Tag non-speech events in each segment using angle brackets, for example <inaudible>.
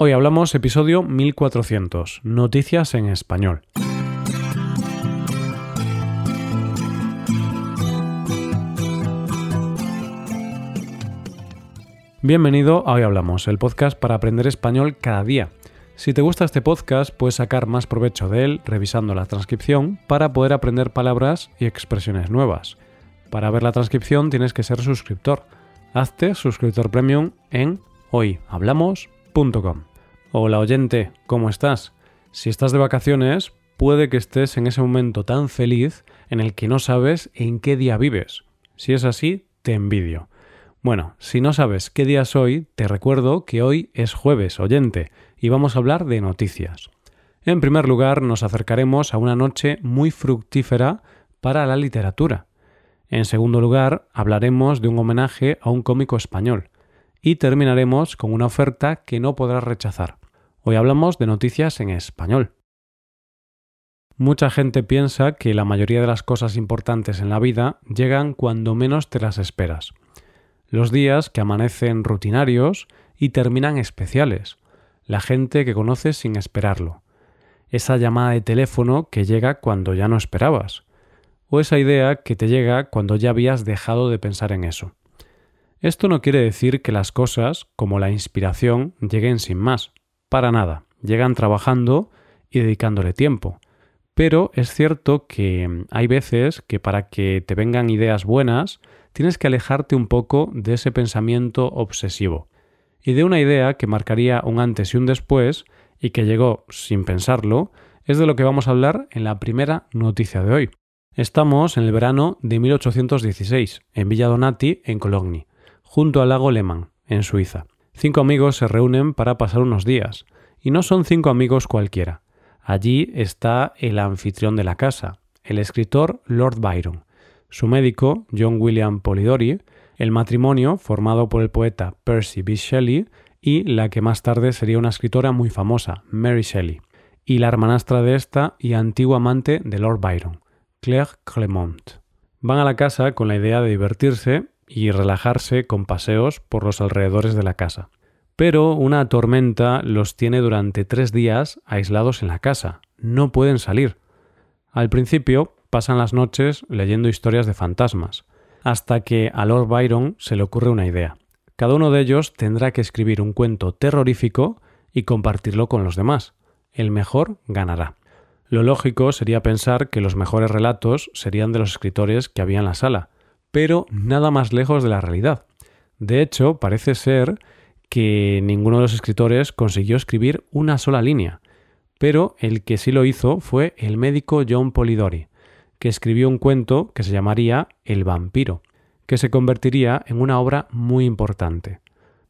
Hoy hablamos episodio 1400, Noticias en Español. Bienvenido a Hoy Hablamos, el podcast para aprender español cada día. Si te gusta este podcast, puedes sacar más provecho de él revisando la transcripción para poder aprender palabras y expresiones nuevas. Para ver la transcripción tienes que ser suscriptor. Hazte suscriptor premium en hoyhablamos.com. Hola oyente, ¿cómo estás? Si estás de vacaciones, puede que estés en ese momento tan feliz en el que no sabes en qué día vives. Si es así, te envidio. Bueno, si no sabes qué día es hoy, te recuerdo que hoy es jueves, oyente, y vamos a hablar de noticias. En primer lugar, nos acercaremos a una noche muy fructífera para la literatura. En segundo lugar, hablaremos de un homenaje a un cómico español. Y terminaremos con una oferta que no podrás rechazar. Hoy hablamos de noticias en español. Mucha gente piensa que la mayoría de las cosas importantes en la vida llegan cuando menos te las esperas. Los días que amanecen rutinarios y terminan especiales. La gente que conoces sin esperarlo. Esa llamada de teléfono que llega cuando ya no esperabas. O esa idea que te llega cuando ya habías dejado de pensar en eso. Esto no quiere decir que las cosas, como la inspiración, lleguen sin más. Para nada. Llegan trabajando y dedicándole tiempo. Pero es cierto que hay veces que para que te vengan ideas buenas, tienes que alejarte un poco de ese pensamiento obsesivo y de una idea que marcaría un antes y un después y que llegó sin pensarlo, es de lo que vamos a hablar en la primera noticia de hoy. Estamos en el verano de 1816, en Villa Donati, en Cologny, junto al lago Lehmann, en Suiza. Cinco amigos se reúnen para pasar unos días, y no son cinco amigos cualquiera. Allí está el anfitrión de la casa, el escritor Lord Byron, su médico, John William Polidori, el matrimonio formado por el poeta Percy B. Shelley y la que más tarde sería una escritora muy famosa, Mary Shelley, y la hermanastra de esta y antigua amante de Lord Byron, Claire Clement. Van a la casa con la idea de divertirse y relajarse con paseos por los alrededores de la casa. Pero una tormenta los tiene durante tres días aislados en la casa. No pueden salir. Al principio pasan las noches leyendo historias de fantasmas, hasta que a Lord Byron se le ocurre una idea. Cada uno de ellos tendrá que escribir un cuento terrorífico y compartirlo con los demás. El mejor ganará. Lo lógico sería pensar que los mejores relatos serían de los escritores que había en la sala, pero nada más lejos de la realidad. De hecho, parece ser que ninguno de los escritores consiguió escribir una sola línea, pero el que sí lo hizo fue el médico John Polidori, que escribió un cuento que se llamaría El vampiro, que se convertiría en una obra muy importante.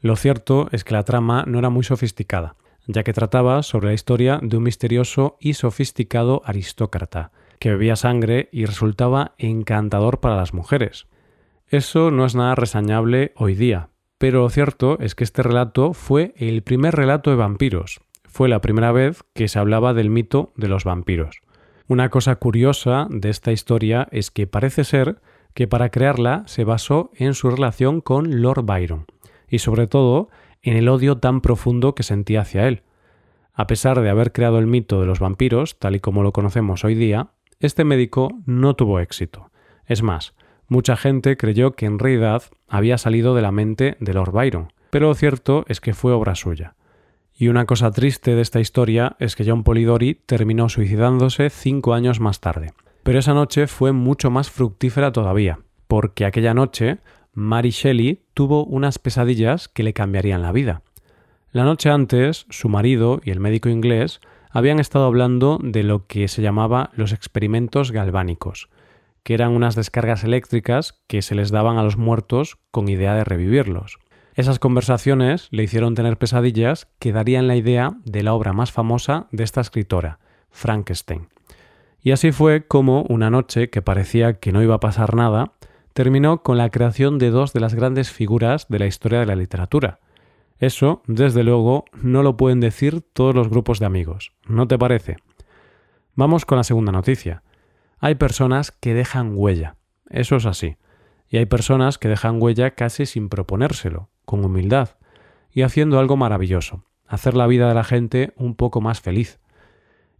Lo cierto es que la trama no era muy sofisticada, ya que trataba sobre la historia de un misterioso y sofisticado aristócrata, que bebía sangre y resultaba encantador para las mujeres. Eso no es nada resañable hoy día, pero lo cierto es que este relato fue el primer relato de vampiros. Fue la primera vez que se hablaba del mito de los vampiros. Una cosa curiosa de esta historia es que parece ser que para crearla se basó en su relación con Lord Byron, y sobre todo en el odio tan profundo que sentía hacia él. A pesar de haber creado el mito de los vampiros, tal y como lo conocemos hoy día, este médico no tuvo éxito. Es más, mucha gente creyó que en realidad había salido de la mente de Lord Byron, pero lo cierto es que fue obra suya. Y una cosa triste de esta historia es que John Polidori terminó suicidándose cinco años más tarde. Pero esa noche fue mucho más fructífera todavía, porque aquella noche Mary Shelley tuvo unas pesadillas que le cambiarían la vida. La noche antes, su marido y el médico inglés habían estado hablando de lo que se llamaba los experimentos galvánicos, que eran unas descargas eléctricas que se les daban a los muertos con idea de revivirlos. Esas conversaciones le hicieron tener pesadillas que darían la idea de la obra más famosa de esta escritora, Frankenstein. Y así fue como una noche que parecía que no iba a pasar nada, terminó con la creación de dos de las grandes figuras de la historia de la literatura, eso, desde luego, no lo pueden decir todos los grupos de amigos. ¿No te parece? Vamos con la segunda noticia. Hay personas que dejan huella. Eso es así. Y hay personas que dejan huella casi sin proponérselo, con humildad, y haciendo algo maravilloso, hacer la vida de la gente un poco más feliz.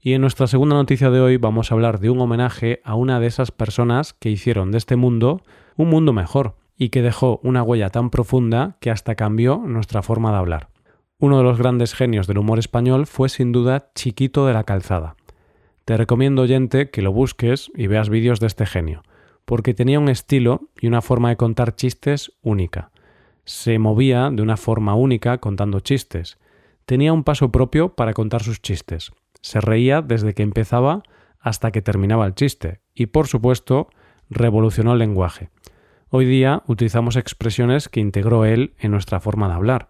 Y en nuestra segunda noticia de hoy vamos a hablar de un homenaje a una de esas personas que hicieron de este mundo un mundo mejor y que dejó una huella tan profunda que hasta cambió nuestra forma de hablar. Uno de los grandes genios del humor español fue sin duda Chiquito de la Calzada. Te recomiendo, oyente, que lo busques y veas vídeos de este genio, porque tenía un estilo y una forma de contar chistes única. Se movía de una forma única contando chistes. Tenía un paso propio para contar sus chistes. Se reía desde que empezaba hasta que terminaba el chiste. Y por supuesto, revolucionó el lenguaje. Hoy día utilizamos expresiones que integró él en nuestra forma de hablar.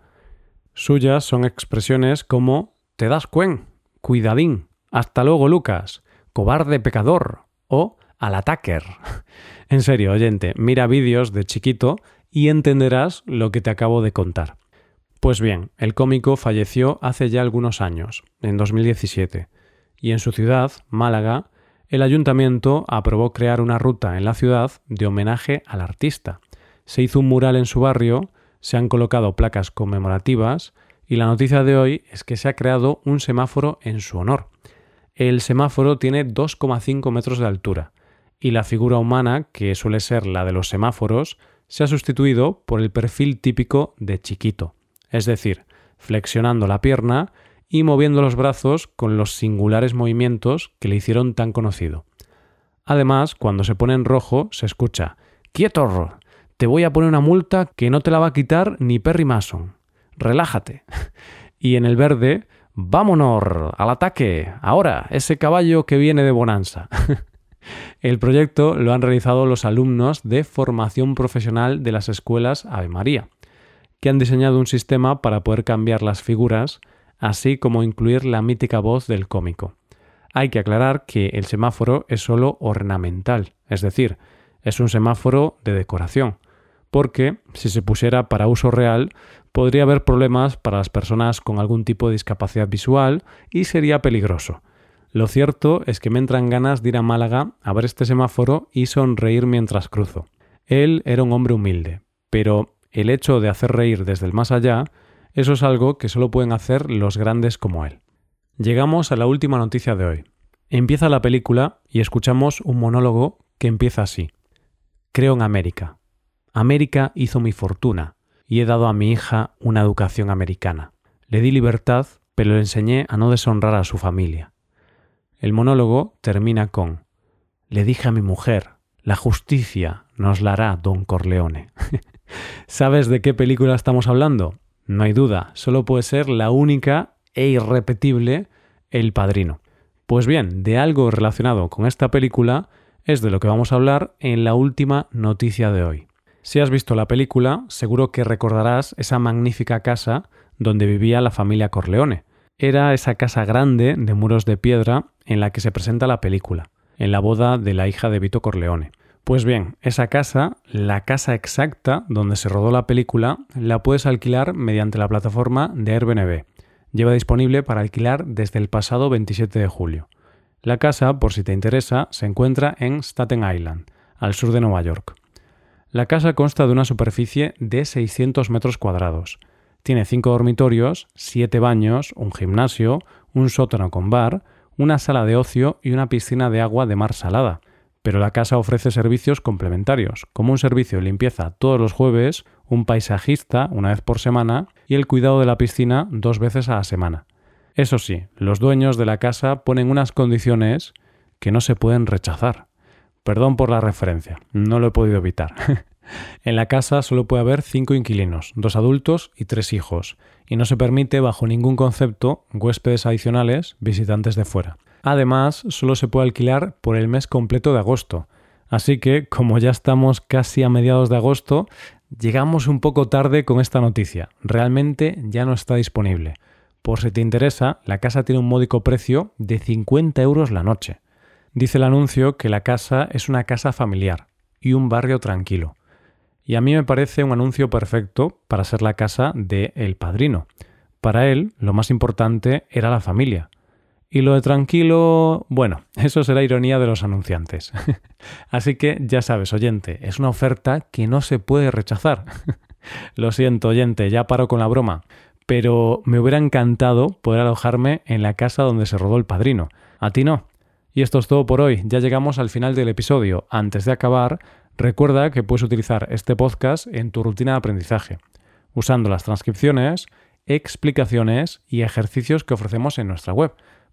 Suyas son expresiones como te das cuen, cuidadín, hasta luego Lucas, cobarde pecador o al attacker. <laughs> en serio, oyente, mira vídeos de chiquito y entenderás lo que te acabo de contar. Pues bien, el cómico falleció hace ya algunos años, en 2017, y en su ciudad, Málaga, el ayuntamiento aprobó crear una ruta en la ciudad de homenaje al artista. Se hizo un mural en su barrio, se han colocado placas conmemorativas y la noticia de hoy es que se ha creado un semáforo en su honor. El semáforo tiene 2,5 metros de altura y la figura humana, que suele ser la de los semáforos, se ha sustituido por el perfil típico de chiquito, es decir, flexionando la pierna y moviendo los brazos con los singulares movimientos que le hicieron tan conocido. Además, cuando se pone en rojo, se escucha ¡Quieto! Te voy a poner una multa que no te la va a quitar ni Perry Mason. Relájate. <laughs> Y en el verde, ¡vámonos! ¡Al ataque! Ahora, ese caballo que viene de Bonanza. <laughs> el proyecto lo han realizado los alumnos de formación profesional de las escuelas Ave María, que han diseñado un sistema para poder cambiar las figuras así como incluir la mítica voz del cómico. Hay que aclarar que el semáforo es solo ornamental, es decir, es un semáforo de decoración, porque si se pusiera para uso real podría haber problemas para las personas con algún tipo de discapacidad visual y sería peligroso. Lo cierto es que me entran ganas de ir a Málaga a ver este semáforo y sonreír mientras cruzo. Él era un hombre humilde, pero el hecho de hacer reír desde el más allá eso es algo que solo pueden hacer los grandes como él. Llegamos a la última noticia de hoy. Empieza la película y escuchamos un monólogo que empieza así. Creo en América. América hizo mi fortuna y he dado a mi hija una educación americana. Le di libertad, pero le enseñé a no deshonrar a su familia. El monólogo termina con Le dije a mi mujer, la justicia nos la hará don Corleone. <laughs> ¿Sabes de qué película estamos hablando? No hay duda, solo puede ser la única e irrepetible El Padrino. Pues bien, de algo relacionado con esta película es de lo que vamos a hablar en la última noticia de hoy. Si has visto la película, seguro que recordarás esa magnífica casa donde vivía la familia Corleone. Era esa casa grande de muros de piedra en la que se presenta la película, en la boda de la hija de Vito Corleone. Pues bien, esa casa, la casa exacta donde se rodó la película, la puedes alquilar mediante la plataforma de Airbnb. Lleva disponible para alquilar desde el pasado 27 de julio. La casa, por si te interesa, se encuentra en Staten Island, al sur de Nueva York. La casa consta de una superficie de 600 metros cuadrados. Tiene cinco dormitorios, siete baños, un gimnasio, un sótano con bar, una sala de ocio y una piscina de agua de mar salada pero la casa ofrece servicios complementarios, como un servicio de limpieza todos los jueves, un paisajista una vez por semana y el cuidado de la piscina dos veces a la semana. Eso sí, los dueños de la casa ponen unas condiciones que no se pueden rechazar. Perdón por la referencia, no lo he podido evitar. <laughs> en la casa solo puede haber cinco inquilinos, dos adultos y tres hijos, y no se permite bajo ningún concepto huéspedes adicionales, visitantes de fuera. Además, solo se puede alquilar por el mes completo de agosto. Así que, como ya estamos casi a mediados de agosto, llegamos un poco tarde con esta noticia. Realmente ya no está disponible. Por si te interesa, la casa tiene un módico precio de 50 euros la noche. Dice el anuncio que la casa es una casa familiar y un barrio tranquilo. Y a mí me parece un anuncio perfecto para ser la casa de El Padrino. Para él, lo más importante era la familia. Y lo de tranquilo, bueno, <laughs> eso será ironía de los anunciantes. <laughs> Así que ya sabes, oyente, es una oferta que no se puede rechazar. <laughs> lo siento, oyente, ya paro con la broma. pero me hubiera encantado poder alojarme en la casa donde se rodó el padrino. A ti no. Y esto es todo por hoy. Ya llegamos al final del episodio. Antes de acabar, recuerda que puedes utilizar este podcast en tu rutina de aprendizaje, usando las transcripciones, explicaciones y ejercicios que ofrecemos en nuestra web.